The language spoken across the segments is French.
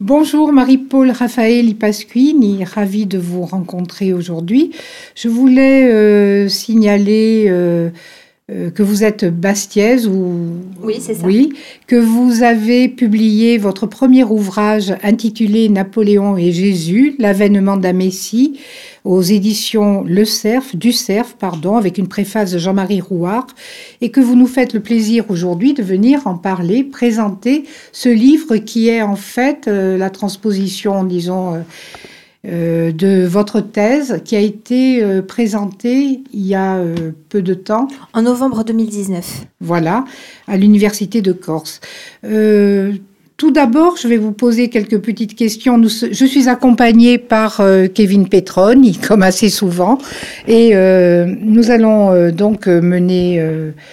Bonjour Marie-Paul Raphaël Pasquini, ravie de vous rencontrer aujourd'hui. Je voulais euh, signaler euh, euh, que vous êtes bastiaise ou oui, c'est ça. Oui, que vous avez publié votre premier ouvrage intitulé Napoléon et Jésus, l'avènement d'un Messie aux éditions Le Cerf, du Cerf, pardon, avec une préface de Jean-Marie Rouard, et que vous nous faites le plaisir aujourd'hui de venir en parler, présenter ce livre qui est en fait euh, la transposition, disons, euh, euh, de votre thèse qui a été euh, présentée il y a euh, peu de temps. En novembre 2019. Voilà, à l'Université de Corse. Tout d'abord, je vais vous poser quelques petites questions. je suis accompagnée par euh, Kevin Petroni, comme assez souvent, et euh, nous allons euh, donc mener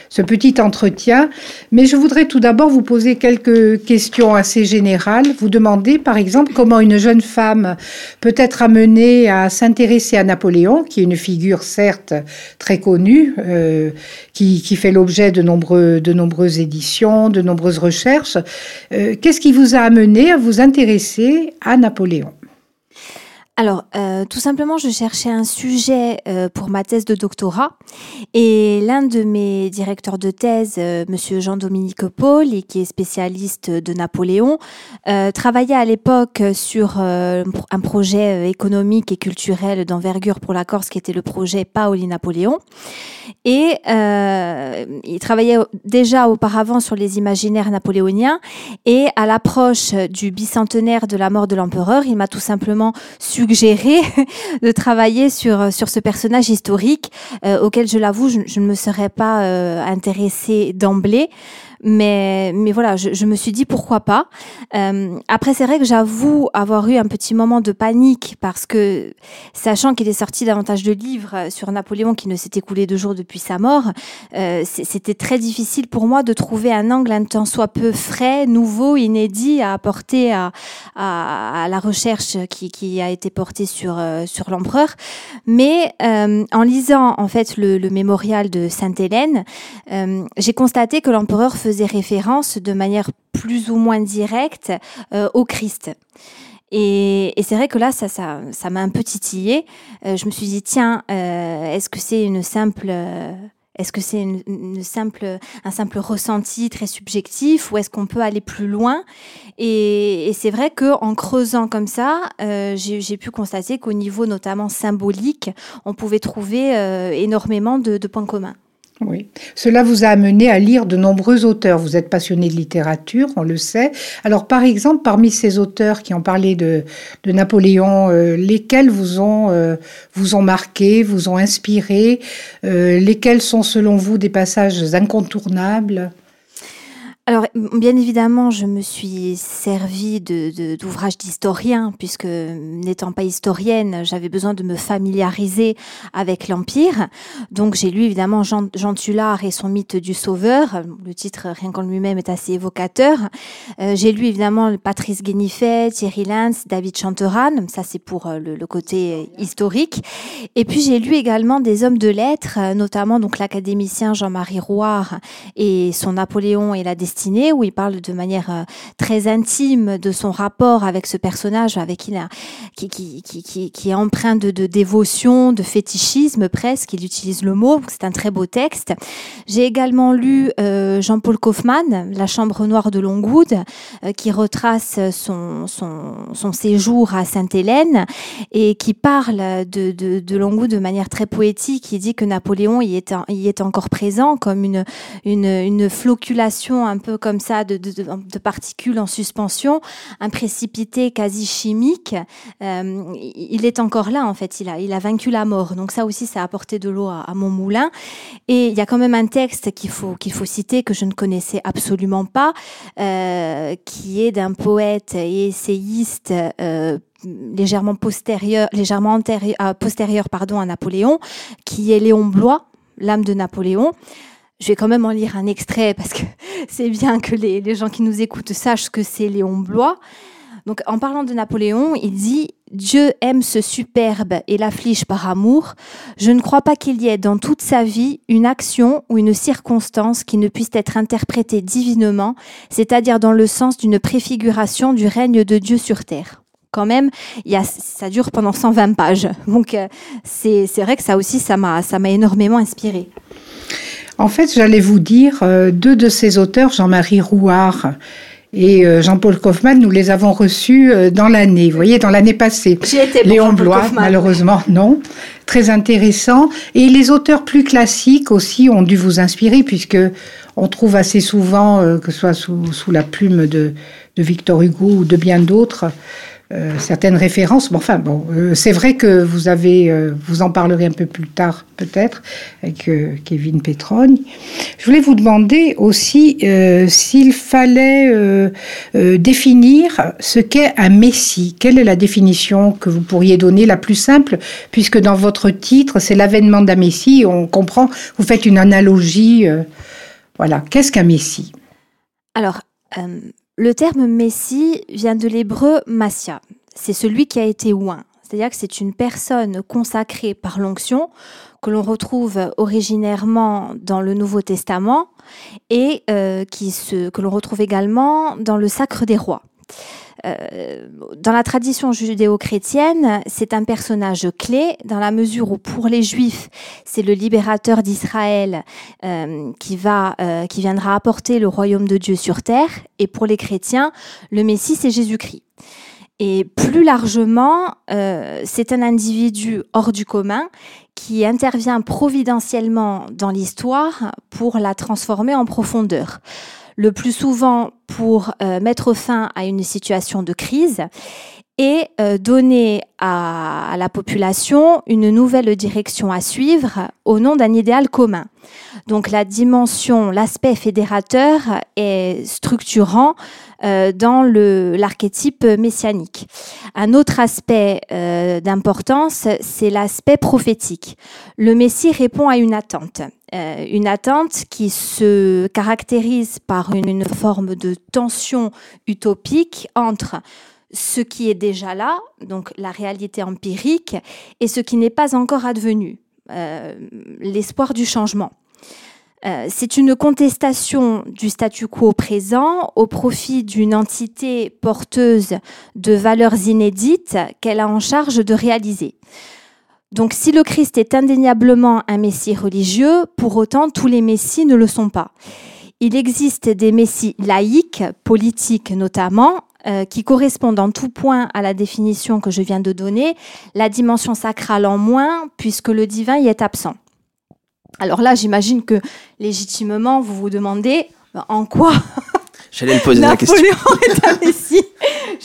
ce petit entretien. Mais je voudrais tout d'abord vous poser quelques questions assez générales. Vous demander, par exemple, comment une jeune femme peut être amenée à s'intéresser à Napoléon, qui est une figure certes très connue, qui, fait l'objet de nombreuses éditions, de nombreuses recherches. Qu'est-ce qui vous a amené à vous intéresser à Napoléon alors, euh, tout simplement, je cherchais un sujet euh, pour ma thèse de doctorat et l'un de mes directeurs de thèse, euh, Monsieur Jean-Dominique Paul, qui est spécialiste de Napoléon, travaillait à l'époque sur un projet économique et culturel d'envergure pour la Corse, qui était le projet Paoli Napoléon. Et il travaillait déjà auparavant sur les imaginaires napoléoniens. Et à l'approche du bicentenaire de la mort de l'empereur, il m'a tout simplement su suggéré de travailler sur, sur ce personnage historique euh, auquel, je l'avoue, je, ne me serais pas euh, intéressée d'emblée. Mais, mais voilà, je, je me suis dit pourquoi pas. Euh, après, c'est vrai que j'avoue avoir eu un petit moment de panique parce que, sachant qu'il est sorti davantage de livres sur Napoléon qui ne s'est écoulé deux jours depuis sa mort, euh, c'était très difficile pour moi de trouver un angle un tant soit peu frais, nouveau, inédit à apporter à, à, à la recherche qui, qui, a été portée sur, euh, sur l'empereur. Mais euh, en lisant en fait le, le mémorial de Sainte-Hélène, euh, j'ai constaté que l'empereur faisait faisait référence de manière plus ou moins directe euh, au Christ. Et, c'est vrai que là, ça, m'a un peu titillé. Euh, je me suis dit, tiens, euh, est-ce que c'est une simple, est-ce que c'est une, simple, un simple ressenti très subjectif, ou est-ce qu'on peut aller plus loin? Et, c'est vrai que en creusant comme ça, j'ai pu constater qu'au niveau notamment symbolique, on pouvait trouver énormément de points communs. Oui, cela vous a amené à lire de nombreux auteurs. Vous êtes passionné de littérature, on le sait. Alors, par exemple, parmi ces auteurs qui ont parlé de, de Napoléon, euh, lesquels vous ont, euh, vous ont marqué, vous ont inspiré euh, Lesquels sont, selon vous, des passages incontournables? Alors, bien évidemment, je me suis servi d'ouvrages de, d'historiens, puisque n'étant pas historienne, j'avais besoin de me familiariser avec l'Empire. Donc, j'ai lu évidemment Jean, Jean Tullard et son mythe du Sauveur. Le titre, rien qu'en lui-même, est assez évocateur. Euh, j'ai lu évidemment Patrice Guénifet, Thierry Lens, David Chanteran. Ça, c'est pour euh, le, le, côté historique. Et puis, j'ai lu également des hommes de lettres, notamment donc l'académicien Jean-Marie Rouard et son Napoléon et la où il parle de manière euh, très intime de son rapport avec ce personnage avec qui, qui, qui, est empreint de, dévotion, de fétichisme presque, il utilise le mot, c'est un très beau texte. J'ai également lu euh, Jean-Paul Kaufmann, La Chambre noire de Longwood, euh, qui retrace son, séjour à Sainte-Hélène et qui parle de, Longwood de manière très poétique. Il dit que Napoléon y est, y est encore présent comme une, une, une floculation un peu comme ça de, particules en suspension, un précipité quasi chimique. Euh, il est encore là en fait, il a, vaincu la mort. Donc ça aussi, ça a apporté de l'eau à, mon moulin. Et il y a quand même un texte qu'il faut, qu'il faut citer que je ne connaissais absolument pas, euh, qui est d'un poète et essayiste. Euh, légèrement postérieur, légèrement antérieur, postérieur pardon, à Napoléon, qui est Léon Blois, l'âme de Napoléon. Je vais quand même en lire un extrait parce que c'est bien que les, gens qui nous écoutent sachent que c'est Léon Blois. Donc en parlant de Napoléon, il dit Dieu aime ce superbe et l'afflige par amour. Je ne crois pas qu'il y ait dans toute sa vie une action ou une circonstance qui ne puisse être interprétée divinement, c'est-à-dire dans le sens d'une préfiguration du règne de Dieu sur terre quand même, y a, ça dure pendant 120 pages. Donc euh, c'est vrai que ça aussi, ça m'a énormément inspiré. En fait, j'allais vous dire, euh, deux de ces auteurs, Jean-Marie Rouard et euh, Jean-Paul Kaufmann, nous les avons reçus dans l'année, vous voyez, dans l'année passée. Léon Blois, malheureusement, non. Très intéressant. Et les auteurs plus classiques aussi ont dû vous inspirer, puisque on trouve assez souvent, que ce soit sous, sous la plume de, de Victor Hugo ou de bien d'autres, euh, certaines références. Bon, enfin, bon, euh, c'est vrai que vous avez, euh, vous en parlerez un peu plus tard peut-être avec Kevin Petrogne. Je voulais vous demander aussi s'il fallait définir ce qu'est un messie. Quelle est la définition que vous pourriez donner la plus simple, puisque dans votre titre, c'est l'avènement d'un messie. On comprend. Vous faites une analogie. voilà. Qu'est-ce qu'un messie? Alors. Le terme Messie vient de l'hébreu Massia. C'est celui qui a été oint. C'est-à-dire que c'est une personne consacrée par l'onction que l'on retrouve originairement dans le Nouveau Testament et euh, que l'on retrouve également dans le Sacre des Rois. Euh, dans la tradition judéo-chrétienne, c'est un personnage clé dans la mesure où pour les Juifs, c'est le libérateur d'Israël euh, qui va, euh, qui viendra apporter le royaume de Dieu sur terre, et pour les chrétiens, le Messie c'est Jésus-Christ. Et plus largement, c'est un individu hors du commun qui intervient providentiellement dans l'histoire pour la transformer en profondeur le plus souvent pour euh, mettre fin à une situation de crise et euh, donner à, la population une nouvelle direction à suivre au nom d'un idéal commun. Donc la dimension, l'aspect fédérateur est structurant euh, dans l'archétype messianique. Un autre aspect euh, d'importance, c'est l'aspect prophétique. Le Messie répond à une attente. Une attente qui se caractérise par une forme de tension utopique entre ce qui est déjà là, donc la réalité empirique, et ce qui n'est pas encore advenu, euh, l'espoir du changement. Euh, c'est une contestation du statu quo présent au profit d'une entité porteuse de valeurs inédites qu'elle a en charge de réaliser. Donc si le Christ est indéniablement un messie religieux, pour autant tous les messies ne le sont pas. Il existe des messies laïques, politiques notamment, euh, qui correspondent en tout point à la définition que je viens de donner, la dimension sacrale en moins, puisque le divin y est absent. Alors là, j'imagine que légitimement, vous vous demandez ben, en quoi J'allais me poser la question.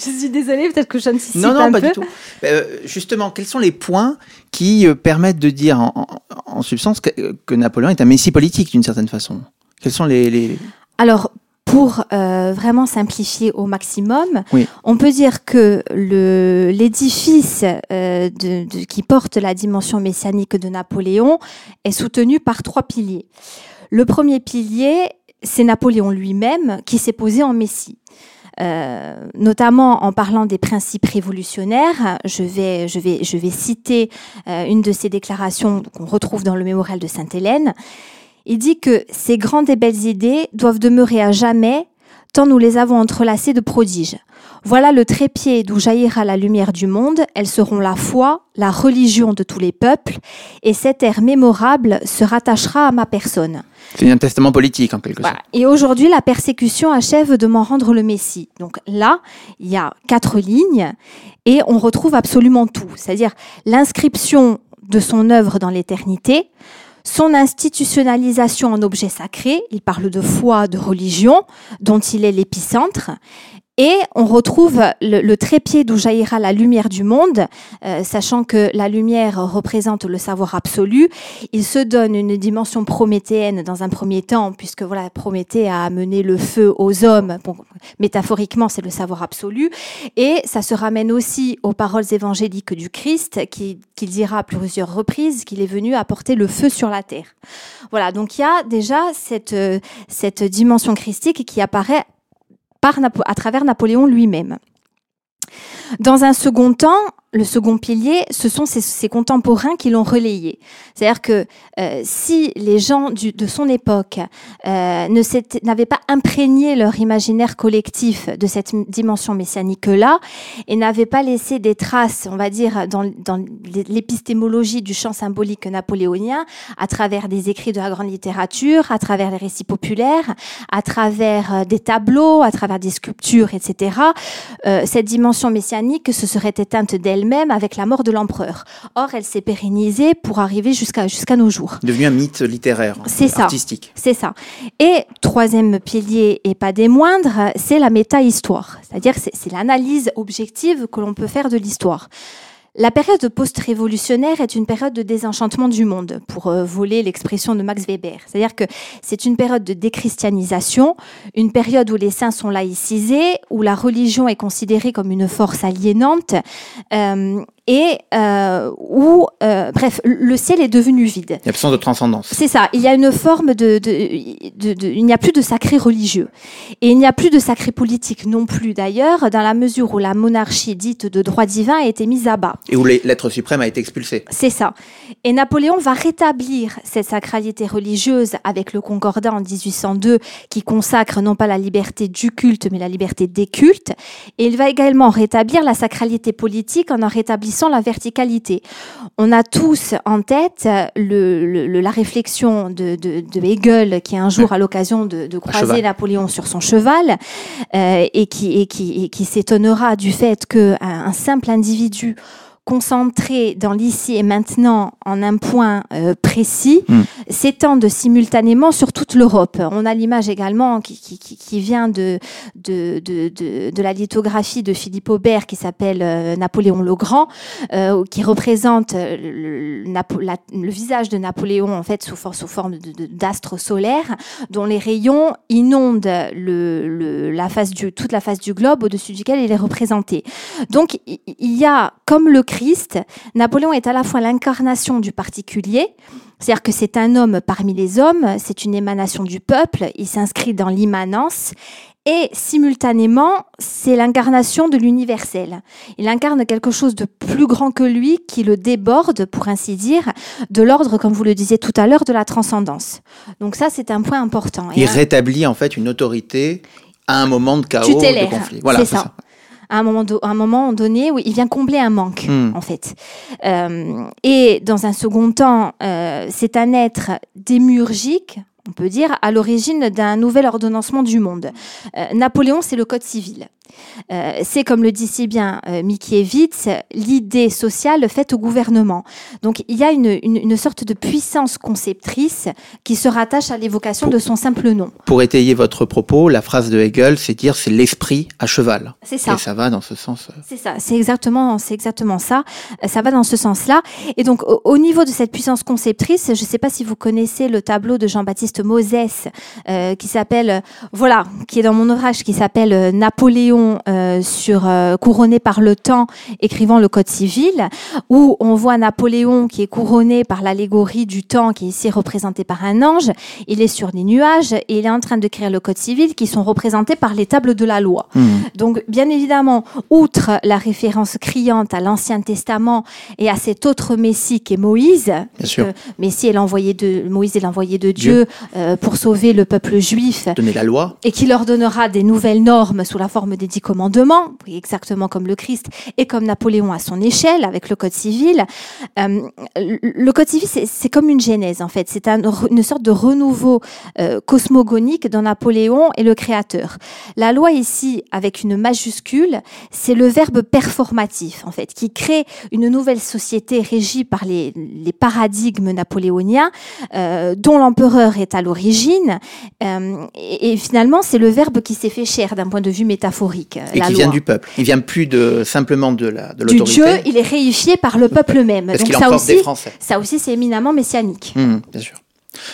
Un. Je suis désolée, peut-être que j'anticipe non, non, pas du tout. Euh, justement, quels sont les points qui euh, permettent de dire en, substance que, Napoléon est un messie politique d'une certaine façon? Quels sont les... les... Alors, pour euh, vraiment simplifier au maximum, on peut dire que l'édifice euh, qui porte la dimension messianique de Napoléon est soutenu par trois piliers. Le premier pilier, c'est Napoléon lui-même qui s'est posé en Messie. Euh, notamment en parlant des principes révolutionnaires. Je vais, je vais, je vais citer une de ses déclarations qu'on retrouve dans le mémorial de Sainte-Hélène. Il dit que ces grandes et belles idées doivent demeurer à jamais, tant nous les avons entrelacées de prodiges. Voilà le trépied d'où jaillira la lumière du monde, elles seront la foi, la religion de tous les peuples, et cette ère mémorable se rattachera à ma personne. C'est un testament politique en quelque sorte. Et aujourd'hui, la persécution achève de m'en rendre le Messie. Donc là, il y a quatre lignes, et on retrouve absolument tout, c'est-à-dire l'inscription de son œuvre dans l'éternité, son institutionnalisation en objet sacré, il parle de foi, de religion, dont il est l'épicentre, et on retrouve le, trépied d'où jaillira la lumière du monde, euh, sachant que la lumière représente le savoir absolu. Il se donne une dimension prométhéenne dans un premier temps, puisque voilà, Prométhée a amené le feu aux hommes. métaphoriquement, c'est le savoir absolu. Et ça se ramène aussi aux paroles évangéliques du Christ, qui, qui dira à plusieurs reprises qu'il est venu apporter le feu sur la terre. Voilà, donc il y a déjà cette, euh, cette dimension christique qui apparaît à travers Napoléon lui-même. Dans un second temps, le second pilier, ce sont ses, contemporains qui l'ont relayé. C'est-à-dire que euh, si les gens de son époque euh, n'avaient pas imprégné leur imaginaire collectif de cette dimension messianique-là et n'avaient pas laissé des traces, on va dire, dans, dans l'épistémologie du champ symbolique napoléonien, à travers des écrits de la grande littérature, à travers les récits populaires, à travers euh, des tableaux, à travers des sculptures, etc., cette dimension messianique se serait éteinte d'elle même avec la mort de l'empereur. Or, elle s'est pérennisée pour arriver jusqu'à jusqu'à nos jours. Devenu un mythe littéraire, c'est artistique. C'est ça. Et troisième pilier, et pas des moindres, c'est la méta-histoire. C'est-à-dire c'est l'analyse objective que l'on peut faire de l'histoire. La période post-révolutionnaire est une période de désenchantement du monde, pour euh, voler l'expression de Max Weber. C'est-à-dire que c'est une période de déchristianisation, une période où les saints sont laïcisés, où la religion est considérée comme une force aliénante, euh, et euh, où, euh, bref, le ciel est devenu vide. Il y a absence de transcendance. C'est ça. Il y a une forme de, de, de, il n'y a plus de sacré religieux et il n'y a plus de sacré politique non plus d'ailleurs, dans la mesure où la monarchie dite de droit divin a été mise à bas. Et où l'être suprême a été expulsé. C'est ça. Et Napoléon va rétablir cette sacralité religieuse avec le Concordat en 1802 qui consacre non pas la liberté du culte mais la liberté des cultes. Et il va également rétablir la sacralité politique en en rétablissant la verticalité. On a tous en tête le, la réflexion de, Hegel qui un jour, à l'occasion de, croiser Napoléon sur son cheval, euh, et qui, et qui, qui s'étonnera du fait qu'un un simple individu concentré dans l'ici et maintenant en un point euh, précis, mm. s'étendent simultanément sur toute l'Europe. On a l'image également qui, qui, qui vient de, de, de, de, la lithographie de Philippe Aubert qui s'appelle euh, Napoléon le Grand, euh, qui représente le, le, visage de Napoléon en fait sous, sous forme d'astre solaire, dont les rayons inondent le, la face du, toute la face du globe au-dessus duquel il est représenté. Donc il y a comme le Christ, Napoléon est à la fois l'incarnation du particulier, c'est-à-dire que c'est un homme parmi les hommes, c'est une émanation du peuple, il s'inscrit dans l'immanence, et simultanément, c'est l'incarnation de l'universel. Il incarne quelque chose de plus grand que lui, qui le déborde, pour ainsi dire, de l'ordre, comme vous le disiez tout à l'heure, de la transcendance. Donc ça, c'est un point important. Il rétablit en fait une autorité à un moment de chaos, de conflit. Voilà, c'est ça à un moment, un moment donné où il vient combler un manque, hmm. en fait. Euh, et dans un second temps, euh, c'est un être démurgique, on peut dire, à l'origine d'un nouvel ordonnancement du monde. Euh, Napoléon, c'est le Code civil. Euh, c'est, comme le dit si bien euh, Mickiewicz, l'idée sociale faite au gouvernement. Donc il y a une, une, sorte de puissance conceptrice qui se rattache à l'évocation de son simple nom. Pour étayer votre propos, la phrase de Hegel, c'est dire c'est l'esprit à cheval. C'est ça. Et ça va dans ce sens. C'est ça, c'est exactement, c'est exactement ça. Ça va dans ce sens-là. Et donc au, niveau de cette puissance conceptrice, je ne sais pas si vous connaissez le tableau de Jean-Baptiste Moses euh, qui s'appelle, voilà, qui est dans mon ouvrage, qui s'appelle Napoléon euh, sur euh, couronné par le temps, écrivant le Code civil, où on voit Napoléon qui est couronné par l'allégorie du temps, qui est ici représenté par un ange. Il est sur des nuages et il est en train d'écrire le Code civil, qui sont représentés par les tables de la loi. Mmh. Donc, bien évidemment, outre la référence criante à l'Ancien Testament et à cet autre Messie qui est Moïse, bien Messie est l'envoyé de Moïse est l'envoyé de Dieu, euh, pour sauver le peuple juif, donner la loi, et qui leur donnera des nouvelles normes sous la forme des dix commandements, exactement comme le Christ et comme Napoléon à son échelle avec le Code civil. Euh, le Code civil, c'est comme une genèse en fait. C'est une sorte de renouveau euh, cosmogonique dans Napoléon et le Créateur. La loi ici, avec une majuscule, c'est le verbe performatif en fait, qui crée une nouvelle société régie par les, les paradigmes napoléoniens, euh, dont l'empereur est à l'origine. et, et finalement, c'est le verbe qui s'est fait cher d'un point de vue métaphorique. Euh, et qui vient du peuple. Il vient plus de simplement de la de. Du Dieu, il est réifié par le peuple même. Parce qu'il ça aussi, des Français. Ça aussi, c'est éminemment messianique. Mmh, bien sûr.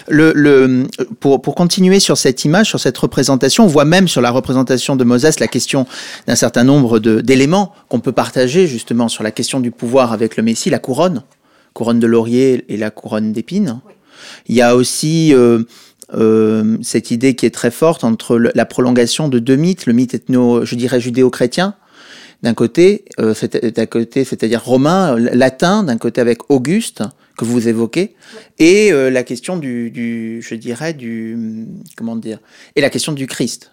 Le, le, pour, pour, continuer sur cette image, sur cette représentation, on voit même sur la représentation de Moses la question d'un certain nombre d'éléments qu'on peut partager justement sur la question du pouvoir avec le Messie, la couronne, couronne de laurier et la couronne d'épines. Il y a aussi euh, euh, cette idée qui est très forte entre la prolongation de deux mythes, le mythe ethno, je dirais judéo-chrétien, d'un côté, euh, c'est-à-dire romain, latin, d'un côté avec Auguste que vous évoquez, et euh, la question du, je dirais, du, comment dire, et la question du Christ.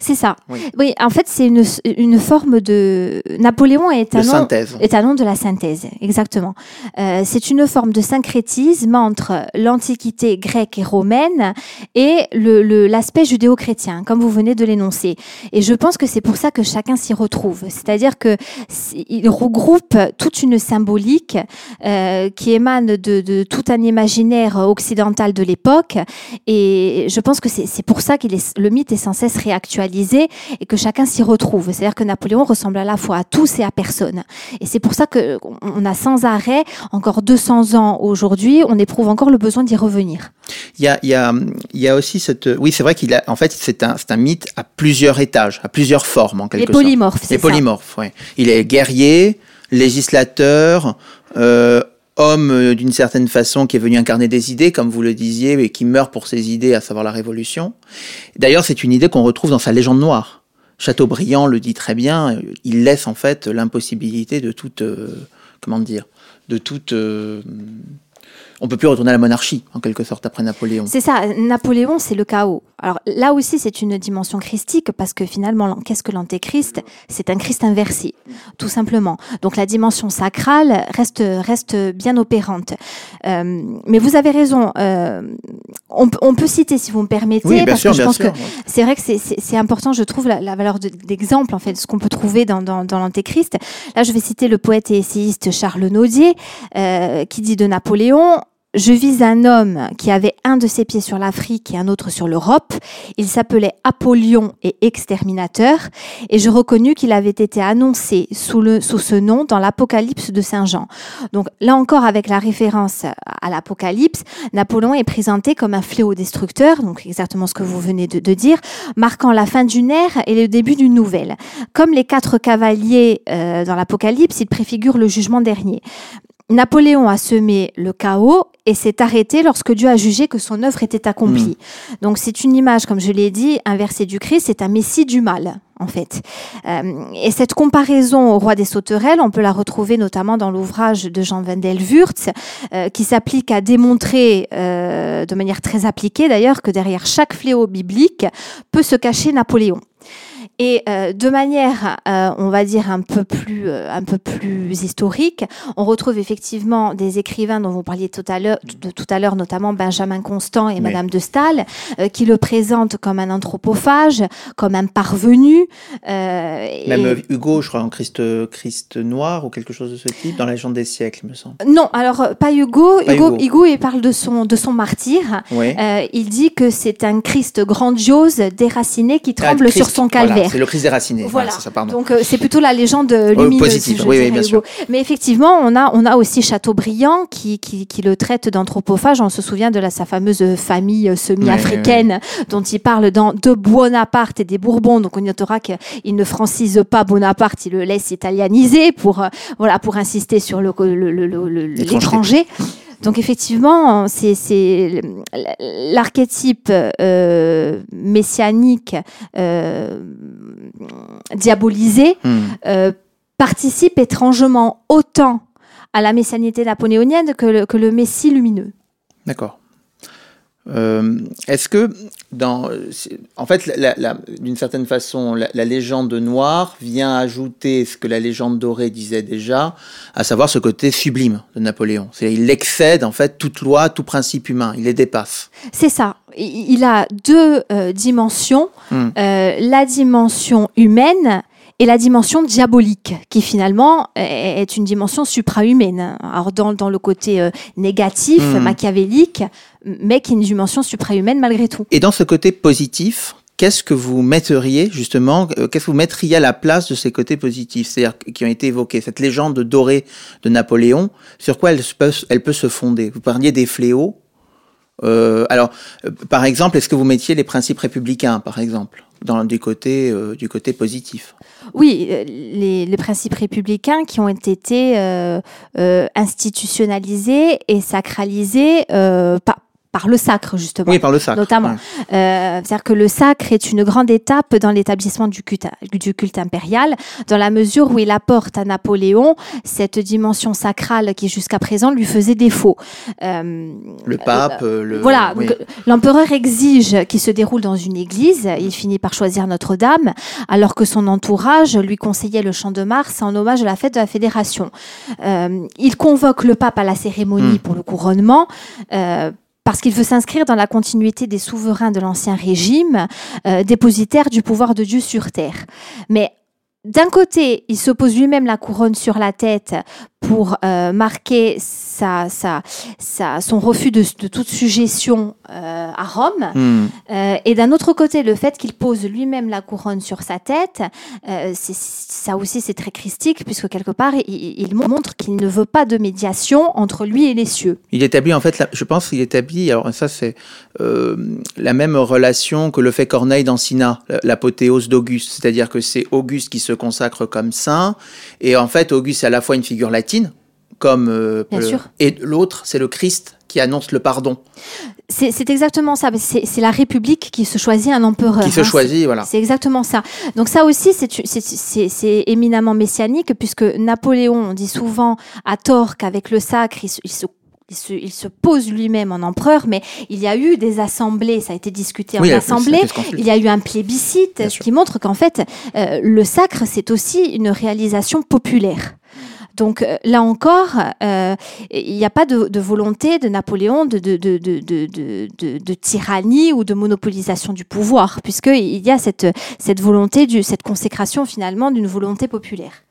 C'est ça. Oui. en fait, c'est une, une, forme de. Napoléon est un, nom, est un nom de la synthèse, exactement. Euh, c'est une forme de syncrétisme entre l'Antiquité grecque et romaine et l'aspect le, judéo-chrétien, comme vous venez de l'énoncer. Et je pense que c'est pour ça que chacun s'y retrouve. C'est-à-dire qu'il regroupe toute une symbolique euh, qui émane de, de, tout un imaginaire occidental de l'époque. Et je pense que c'est pour ça que le mythe est sans cesse réactif actualisé et que chacun s'y retrouve. C'est-à-dire que Napoléon ressemble à la fois à tous et à personne. Et c'est pour ça qu'on a sans arrêt, encore 200 ans aujourd'hui, on éprouve encore le besoin d'y revenir. Il y a, il y a, il y a aussi cette. Oui, c'est vrai qu'il a. En fait, c'est un, un mythe à plusieurs étages, à plusieurs formes, en quelque sorte. Les polymorphes, c'est ça. Les polymorphes, oui. Il est guerrier, législateur, euh, homme euh, d'une certaine façon qui est venu incarner des idées, comme vous le disiez, et qui meurt pour ses idées, à savoir la Révolution. D'ailleurs, c'est une idée qu'on retrouve dans sa légende noire. Chateaubriand le dit très bien, il laisse en fait l'impossibilité de toute, euh, comment dire, de toute euh, on peut plus retourner à la monarchie, en quelque sorte, après Napoléon. C'est ça, Napoléon, c'est le chaos. Alors là aussi, c'est une dimension christique, parce que finalement, qu'est-ce que l'antéchrist? C'est un Christ inversé, tout simplement. Donc la dimension sacrale reste, reste bien opérante. Euh, mais vous avez raison, euh, on, peut citer, si vous me permettez, parce que je pense que c'est vrai que c'est important, je trouve, la, valeur d'exemple, en fait, ce qu'on peut trouver dans, dans, l'antéchrist. Là, je vais citer le poète et essayiste Charles Naudier, euh, qui dit de Napoléon, je vis un homme qui avait un de ses pieds sur l'Afrique et un autre sur l'Europe. Il s'appelait Apollyon et exterminateur, et je reconnus qu'il avait été annoncé sous, le, sous ce nom dans l'Apocalypse de Saint Jean. Donc là encore, avec la référence à l'Apocalypse, Napoléon est présenté comme un fléau destructeur, donc exactement ce que vous venez de, de dire, marquant la fin d'une ère et le début d'une nouvelle. Comme les quatre cavaliers euh, dans l'Apocalypse, il préfigure le jugement dernier. Napoléon a semé le chaos et s'est arrêté lorsque Dieu a jugé que son œuvre était accomplie. Hmm. Donc c'est une image, comme je l'ai dit, inversée du Christ, c'est un messie du mal, en fait. Euh, et cette comparaison au roi des sauterelles, on peut la retrouver notamment dans l'ouvrage de Jean Wendel Wurtz, euh, qui s'applique à démontrer, euh, de manière très appliquée d'ailleurs, que derrière chaque fléau biblique peut se cacher Napoléon. Et euh, de manière, euh, on va dire un peu plus, euh, un peu plus historique, on retrouve effectivement des écrivains dont vous parliez tout à l'heure, de tout à l'heure, notamment Benjamin Constant et Madame de Staël, qui le présentent comme un anthropophage, comme un parvenu. Même Hugo, je crois, en Christ, Christ noir ou quelque chose de ce type, dans la légende des siècles, il me semble. Non, alors pas Hugo. Hugo, Hugo. il parle de son, de son martyr. il dit que c'est un Christ grandiose, déraciné, qui ah, tremble sur son calvaire. C'est le Christ déraciné. Voilà. ça, Donc euh, c'est plutôt la légende lumineuse. positive. oui, bien sûr. Mais effectivement, on a on a aussi Chateaubriand qui, qui, qui le traite d'anthropophage. On se souvient de la, sa fameuse famille euh, semi-africaine dont il parle dans de Bonaparte et des Bourbons. Donc on notera qu'il ne francise pas Bonaparte, il le laisse italianiser pour euh, voilà pour insister sur le l'étranger. Donc effectivement, c'est l'archétype euh, messianique euh, diabolisé hmm. euh, participe étrangement autant à la messianité napoléonienne que que le Messie lumineux. D'accord. Euh, est-ce que, dans, en fait, d'une certaine façon, la, légende noire vient ajouter ce que la légende dorée disait déjà, à savoir ce côté sublime de Napoléon. Il excède en fait toute loi, tout principe humain, il les dépasse. C'est ça. Il a deux euh, dimensions. Hmm. Euh, la dimension humaine et la dimension diabolique, qui finalement est une dimension suprahumaine. Alors dans, dans le côté euh, négatif, hmm. machiavélique, mais qui est une dimension suprahumaine malgré tout. Et dans ce côté positif, qu'est-ce que vous metteriez justement, euh, qu'est-ce que vous mettriez à la place de ces côtés positifs, c'est-à-dire qui ont été évoqués, cette légende dorée de Napoléon, sur quoi elle peut, elle peut se fonder? Vous parliez des fléaux. Euh, alors, euh, par exemple, est-ce que vous mettiez les principes républicains, par exemple du, côté, euh, du côté positif? Oui, les, principes républicains qui ont été institutionnalisés et sacralisés par, par le sacre, justement. Oui, par le sacre. Notamment. Euh, C'est-à-dire que le sacre est une grande étape dans l'établissement du culte, du culte impérial, dans la mesure où il apporte à Napoléon cette dimension sacrale qui, jusqu'à présent, lui faisait défaut. Euh, le pape, euh, le... Voilà. Oui. L'empereur exige qu'il se déroule dans une église. Il finit par choisir Notre-Dame, alors que son entourage lui conseillait le Champ de Mars en hommage à la fête de la Fédération. Euh, il convoque le pape à la cérémonie mmh. pour le couronnement. Parce qu'il veut s'inscrire dans la continuité des souverains de l'Ancien Régime, euh, dépositaires du pouvoir de Dieu sur terre. Mais d'un côté, il se pose lui-même la couronne sur la tête pour euh, marquer son refus de, de toute suggestion euh, à Rome. Mm. Euh, et d'un autre côté, le fait qu'il pose lui-même la couronne sur sa tête, euh, ça aussi c'est très christique, puisque quelque part, il, il montre qu'il ne veut pas de médiation entre lui et les cieux. Il établit en fait, la, je pense qu'il établit, alors ça c'est la même relation que le fait Corneille dans Sina, l'apothéose d'Auguste, c'est-à-dire que c'est Auguste qui se consacre comme saint, et en fait Auguste est à la fois une figure latine, comme euh, et l'autre c'est le Christ qui annonce le pardon. C'est exactement ça. C'est la République qui se choisit un empereur. Qui se hein. choisit, voilà. C'est exactement ça. Donc ça aussi, c'est éminemment messianique, puisque Napoléon dit souvent à tort qu'avec le sacre, il se, il se il se, il se, pose lui-même en empereur, mais il y a eu des assemblées, ça a été discuté oui, en assemblée, il y a eu un plébiscite, Bien ce sûr. qui montre qu'en fait, euh, le sacre, c'est aussi une réalisation populaire. Donc euh, là encore, euh, il n'y a pas de, de, volonté de Napoléon de, de, de, tyrannie ou de monopolisation du pouvoir, puisqu'il y a cette, cette volonté, du, cette consécration finalement d'une volonté populaire.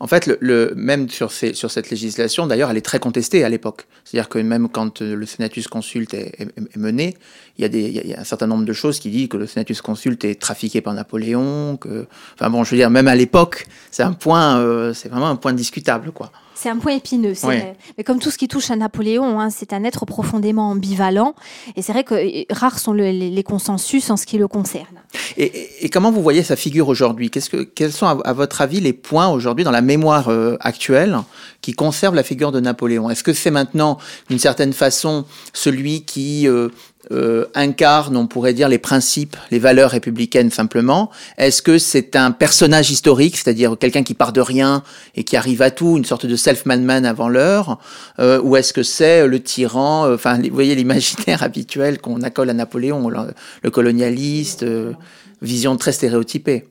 En fait, le, même sur, sur, cette législation, d'ailleurs, elle est très contestée à l'époque. C'est-à-dire que même quand le Senatus Consult est, mené, il y, a un certain nombre de choses qui disent que le Senatus Consult est trafiqué par Napoléon. Que... Enfin bon, je veux dire, même à l'époque, c'est un point, euh, c'est vraiment un point discutable, quoi. C'est un point épineux, oui. Mais comme tout ce qui touche à Napoléon, hein, c'est un être profondément ambivalent. Et c'est vrai que euh, rares sont le, les, les, consensus en ce qui le concerne. Et, et, et comment vous voyez sa figure aujourd'hui? Qu'est-ce que, Quels sont, à, à, votre avis, les points aujourd'hui dans la mémoire euh, actuelle qui conservent la figure de Napoléon? Est-ce que c'est maintenant, d'une certaine façon, celui qui euh, euh, incarne, on pourrait dire, les principes, les valeurs républicaines simplement. Est-ce que c'est un personnage historique, c'est-à-dire quelqu'un qui part de rien et qui arrive à tout, une sorte de self-man man avant l'heure euh, Ou est-ce que c'est le tyran, euh, enfin, vous voyez l'imaginaire habituel qu'on accole à Napoléon, le, le colonialiste, euh, vision très stéréotypée?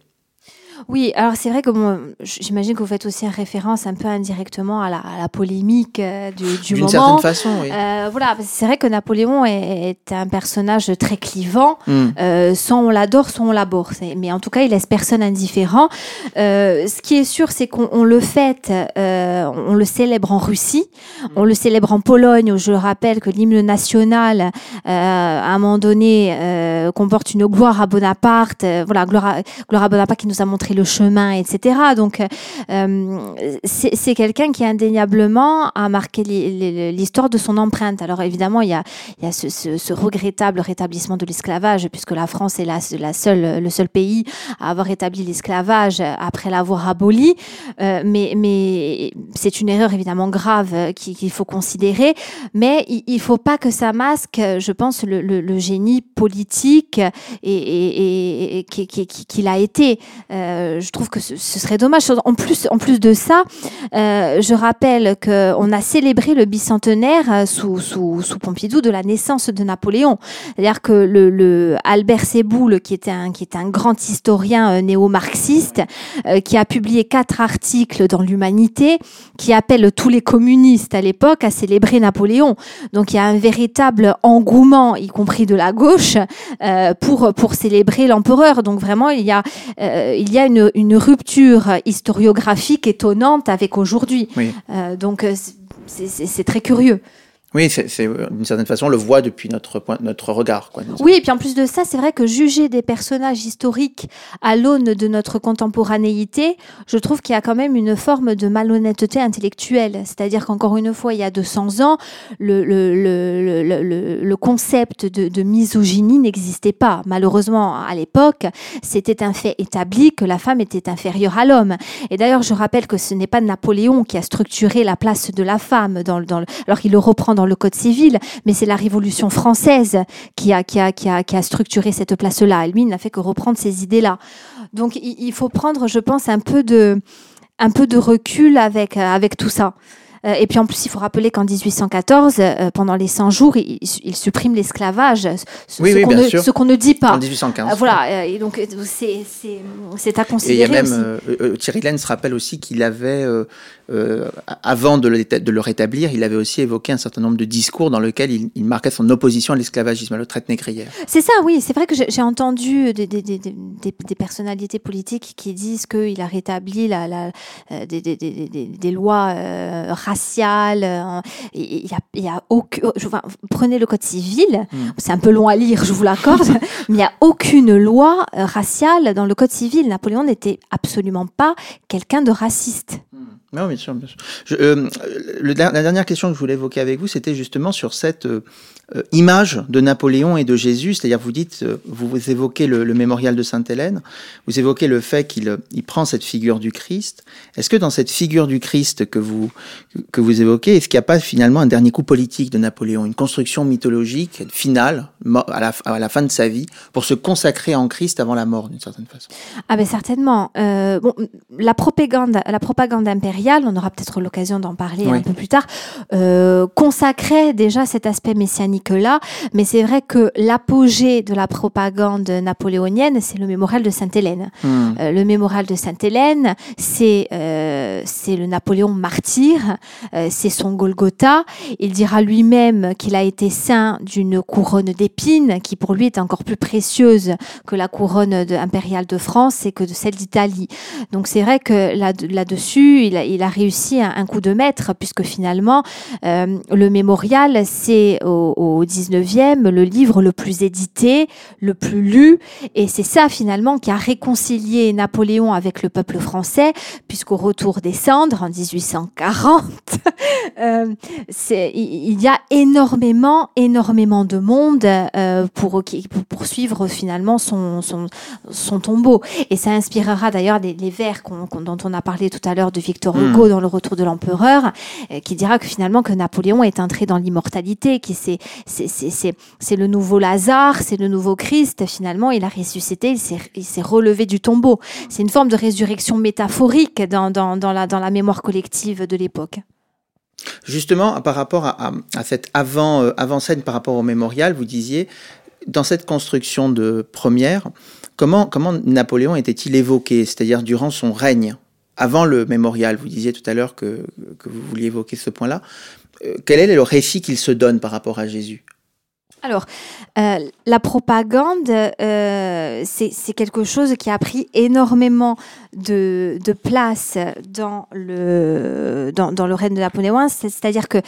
Oui, alors c'est vrai que bon, j'imagine que vous faites aussi référence un peu indirectement à la, à la polémique euh, du, du moment. D'une certaine façon, oui. Euh, voilà, c'est vrai que Napoléon est, est, un personnage très clivant. Mm. Euh, soit on l'adore, soit on l'aborde. Mais en tout cas, il laisse personne indifférent. Ce qui est sûr, c'est qu'on le fête, on le célèbre en Russie, mm. on le célèbre en Pologne, où je rappelle que l'hymne national, à un moment donné, comporte une gloire à Bonaparte. voilà, gloire à, gloire à Bonaparte qui nous a montré le chemin, etc. Donc, euh, c'est quelqu'un qui indéniablement a marqué l'histoire de son empreinte. Alors évidemment, il y a, ce, regrettable rétablissement de l'esclavage, puisque la France est la, seule, le seul pays à avoir établi l'esclavage après l'avoir aboli. Euh, mais c'est une erreur évidemment grave qu'il qu faut considérer. Mais il ne faut pas que ça masque, je pense, le, génie politique et, qu'il qui, qui, a été. Euh, euh, je trouve que ce, serait dommage. En plus, en plus de ça, euh, je rappelle qu'on a célébré le bicentenaire euh, sous, sous, sous, Pompidou de la naissance de Napoléon. C'est-à-dire que le, Albert Séboul, qui était un, qui est un grand historien euh, néo-marxiste, euh, qui a publié quatre articles dans l'Humanité, qui appelle tous les communistes à l'époque à célébrer Napoléon. Donc il y a un véritable engouement, y compris de la gauche, pour, pour célébrer l'empereur. Donc vraiment, il y a, il y a une, une, rupture historiographique étonnante avec aujourd'hui. Oui. Euh, donc c'est très curieux. Oui, c'est d'une certaine façon, on le voit depuis notre, point, notre regard. Quoi, oui, et puis en plus de ça, c'est vrai que juger des personnages historiques à l'aune de notre contemporanéité, je trouve qu'il y a quand même une forme de malhonnêteté intellectuelle. C'est-à-dire qu'encore une fois, il y a 200 ans, le, le, le, le, concept de, de misogynie n'existait pas. Malheureusement, à l'époque, c'était un fait établi que la femme était inférieure à l'homme. Et d'ailleurs, je rappelle que ce n'est pas Napoléon qui a structuré la place de la femme dans, dans alors il le reprend dans le Code civil, mais c'est la Révolution française qui a, qui a, qui a, qui a structuré cette place-là. Lui, il n'a fait que reprendre ces idées-là. Donc, il, faut prendre, je pense, un peu de, un peu de recul avec, avec tout ça. Euh, et puis en plus, il faut rappeler qu'en 1814, euh, pendant les 100 jours, il, il supprime l'esclavage, ce, oui, ce qu'on ne, dit pas. En 1815. Euh, voilà, et donc c'est à considérer. Et il y a même, Thierry Lenz rappelle aussi qu'il avait euh, avant de le, de le, rétablir, il avait aussi évoqué un certain nombre de discours dans lesquels il, il marquait son opposition à l'esclavagisme, à la traite négrière. C'est ça, oui. C'est vrai que j'ai entendu des, des, des, des, personnalités politiques qui disent qu'il a rétabli la, la, des, lois euh, raciales. Il y a, il y a aucun, je, prenez le code civil, hmm. c'est un peu long à lire, je vous l'accorde, mais il n'y a aucune loi raciale dans le code civil. Napoléon n'était absolument pas quelqu'un de raciste. Non, bien sûr, bien sûr. Euh, la dernière question que je voulais évoquer avec vous, c'était justement sur cette euh, euh, image de Napoléon et de Jésus, c'est-à-dire vous dites, vous, évoquez le, mémorial de Sainte-Hélène, vous évoquez le fait qu'il il prend cette figure du Christ. Est-ce que dans cette figure du Christ que vous, que vous évoquez, est-ce qu'il n'y a pas finalement un dernier coup politique de Napoléon, une construction mythologique finale à la, à la fin de sa vie pour se consacrer en Christ avant la mort d'une certaine façon? Ah ben certainement. bon, la propagande, la propagande impériale on aura peut-être l'occasion d'en parler un peu plus tard, euh, consacrait déjà cet aspect messianique-là, mais c'est vrai que l'apogée de la propagande napoléonienne, c'est le mémorial de Sainte-Hélène. Hmm. Euh, le mémorial de Sainte-Hélène, c'est euh, c'est le Napoléon martyr, c'est son Golgotha. Il dira lui-même qu'il a été saint d'une couronne d'épines, qui pour lui est encore plus précieuse que la couronne impériale de France et que de celle d'Italie. Donc c'est vrai que là-dessus, il a, il a réussi un, coup de maître, puisque finalement, euh, le mémorial, c'est au, 19e le livre le plus édité, le plus lu, et c'est ça finalement qui a réconcilié Napoléon avec le peuple français, puisqu'au retour des cendres, en 1840, euh, il y a énormément, énormément de monde euh, pour, pour poursuivre finalement son, son, son tombeau. Et ça inspirera d'ailleurs les, vers dont on a parlé tout à l'heure de Victor Hmm. dans Le Retour de l'Empereur, euh, qui dira que finalement que Napoléon est entré dans l'immortalité, qui c'est c'est le nouveau Lazare, c'est le nouveau Christ. Finalement, il a ressuscité, il s'est relevé du tombeau. C'est une forme de résurrection métaphorique dans, dans, dans, la, dans la mémoire collective de l'époque. Justement, par rapport à, à, cette avant, euh, avant scène par rapport au mémorial, vous disiez, dans cette construction de première, comment, comment Napoléon était-il évoqué, c'est-à-dire durant son règne? Avant le mémorial, vous disiez tout à l'heure que, vous vouliez évoquer ce point-là. Euh, quel est le récit qu'il se donne par rapport à Jésus? Alors, euh, la propagande, euh, c'est quelque chose qui a pris énormément de, place dans le, dans, dans le règne de Napoléon. C'est-à-dire que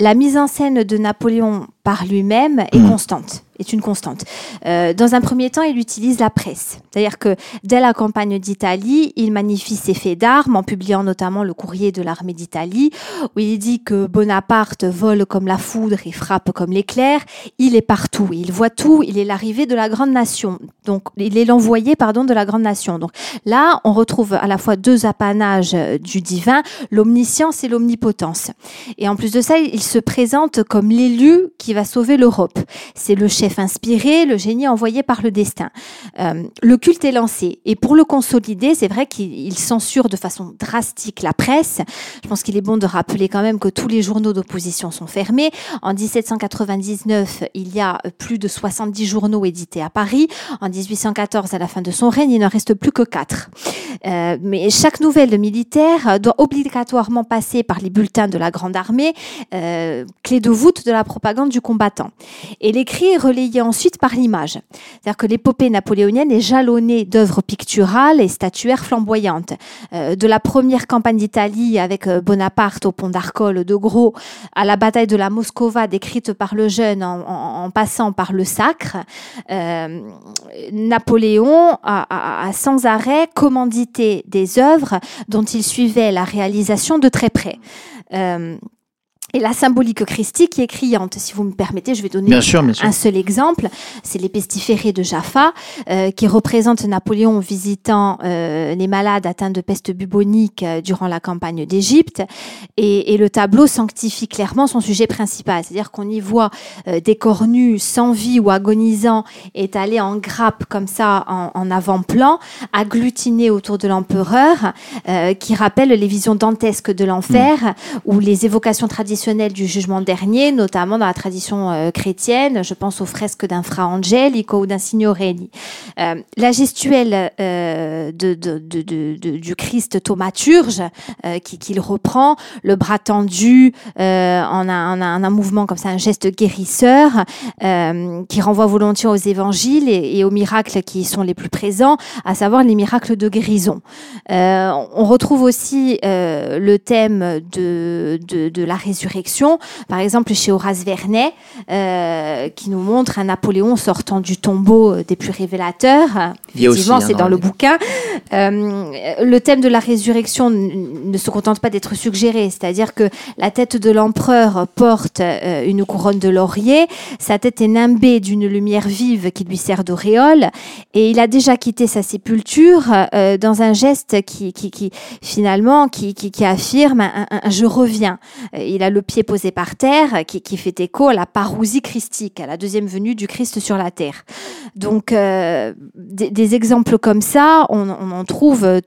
la mise en scène de Napoléon par lui-même est hmm. constante est une constante. Euh, dans un premier temps, il utilise la presse. C'est-à-dire que dès la campagne d'Italie, il magnifie ses faits d'armes en publiant notamment le courrier de l'armée d'Italie où il dit que Bonaparte vole comme la foudre et frappe comme l'éclair. Il est partout, il voit tout, il est l'arrivée de la grande nation. Donc, il est l'envoyé, pardon, de la grande nation. Donc là, on retrouve à la fois deux apanages du divin, l'omniscience et l'omnipotence. Et en plus de ça, il se présente comme l'élu qui va sauver l'Europe. C'est le chef inspiré, le génie envoyé par le destin. Euh, le culte est lancé et pour le consolider, c'est vrai qu'il censure de façon drastique la presse. Je pense qu'il est bon de rappeler quand même que tous les journaux d'opposition sont fermés. En 1799, il y a plus de 70 journaux édités à Paris. En 1814, à la fin de son règne, il n'en reste plus que 4. Euh, mais chaque nouvelle militaire doit obligatoirement passer par les bulletins de la Grande Armée, euh, clé de voûte de la propagande du combattant. Et l'écrit est relayé ensuite par l'image. C'est-à-dire que l'épopée napoléonienne est jalonnée d'œuvres picturales et statuaires flamboyantes. Euh, de la première campagne d'Italie avec euh, Bonaparte au pont d'Arcole de Gros à la bataille de la Moscova décrite par le jeune en, passant par le sacre, euh, Napoléon a, sans arrêt commandité des œuvres dont il suivait la réalisation de très près. Et la symbolique christique qui est criante. Si vous me permettez, je vais donner un seul exemple. C'est les pestiférés de Jaffa, euh, qui représentent Napoléon visitant euh, les malades atteints de peste bubonique euh, durant la campagne d'Égypte. Et, et, le tableau sanctifie clairement son sujet principal. C'est-à-dire qu'on y voit des corps nus, sans vie ou agonisants, étalés en grappe comme ça, en, en avant-plan, agglutinés autour de l'empereur, qui rappellent les visions dantesques de l'enfer, mm. ou les évocations traditionnelles du jugement dernier, notamment dans la tradition euh, chrétienne. Je pense aux fresques d'un Fra Angelico ou d'un Signorelli. Euh, la gestuelle euh, du Christ thaumaturge qu'il reprend, le bras tendu en, un, mouvement comme ça, un geste guérisseur qui renvoie volontiers aux évangiles et, aux miracles qui sont les plus présents, à savoir les miracles de guérison. on retrouve aussi le thème de la résurrection par exemple, chez Horace Vernet, euh, qui nous montre un Napoléon sortant du tombeau des plus révélateurs. Effectivement, hein, c'est dans, le bouquin. Euh, le thème de la résurrection ne se contente pas d'être suggéré, c'est-à-dire que la tête de l'empereur porte euh, une couronne de laurier, sa tête est nimbée d'une lumière vive qui lui sert d'auréole, et il a déjà quitté sa sépulture dans un geste qui, qui, finalement, qui, qui, affirme un, je reviens. Il a le pied posé par terre, qui, fait écho à la parousie christique, à la deuxième venue du Christ sur la terre. Donc, euh, des, exemples comme ça, on, en trouve, euh,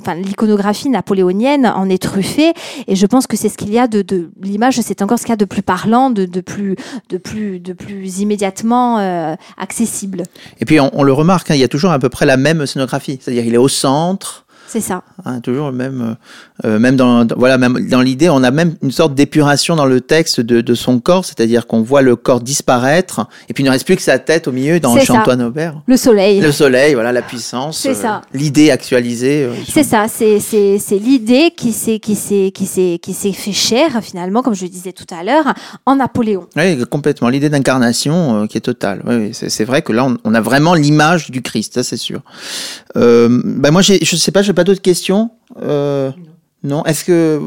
enfin, l'iconographie napoléonienne en est truffée, et je pense que c'est ce qu'il y a de, l'image, c'est encore ce qu'il y a de plus parlant, de, plus, de plus, de plus immédiatement euh, accessible. Et puis, on, le remarque, hein, il y a toujours à peu près la même scénographie, c'est-à-dire il est au centre, c'est ça. Hein, toujours le même, euh, même dans, voilà, même dans l'idée, on a même une sorte d'épuration dans le texte de, de son corps, c'est-à-dire qu'on voit le corps disparaître, et puis il ne reste plus que sa tête au milieu dans Chant-Antoine Aubert. Le soleil. Le soleil, voilà, la puissance. C'est ça. Euh, l'idée actualisée. Euh, c'est ça, c'est, c'est, c'est l'idée qui s'est, qui s'est, qui s'est, qui s'est fait chair, finalement, comme je le disais tout à l'heure, en Napoléon. Oui, complètement. L'idée d'incarnation qui est totale. Oui, c'est, vrai que là, on, a vraiment l'image du Christ, ça c'est sûr. ben moi, je sais pas, je pas d'autres questions euh, Non. Est-ce que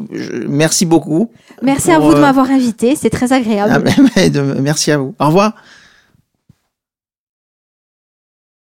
merci beaucoup. Merci à vous de euh, m'avoir invité. C'est très agréable. Ah, merci à vous. Au revoir.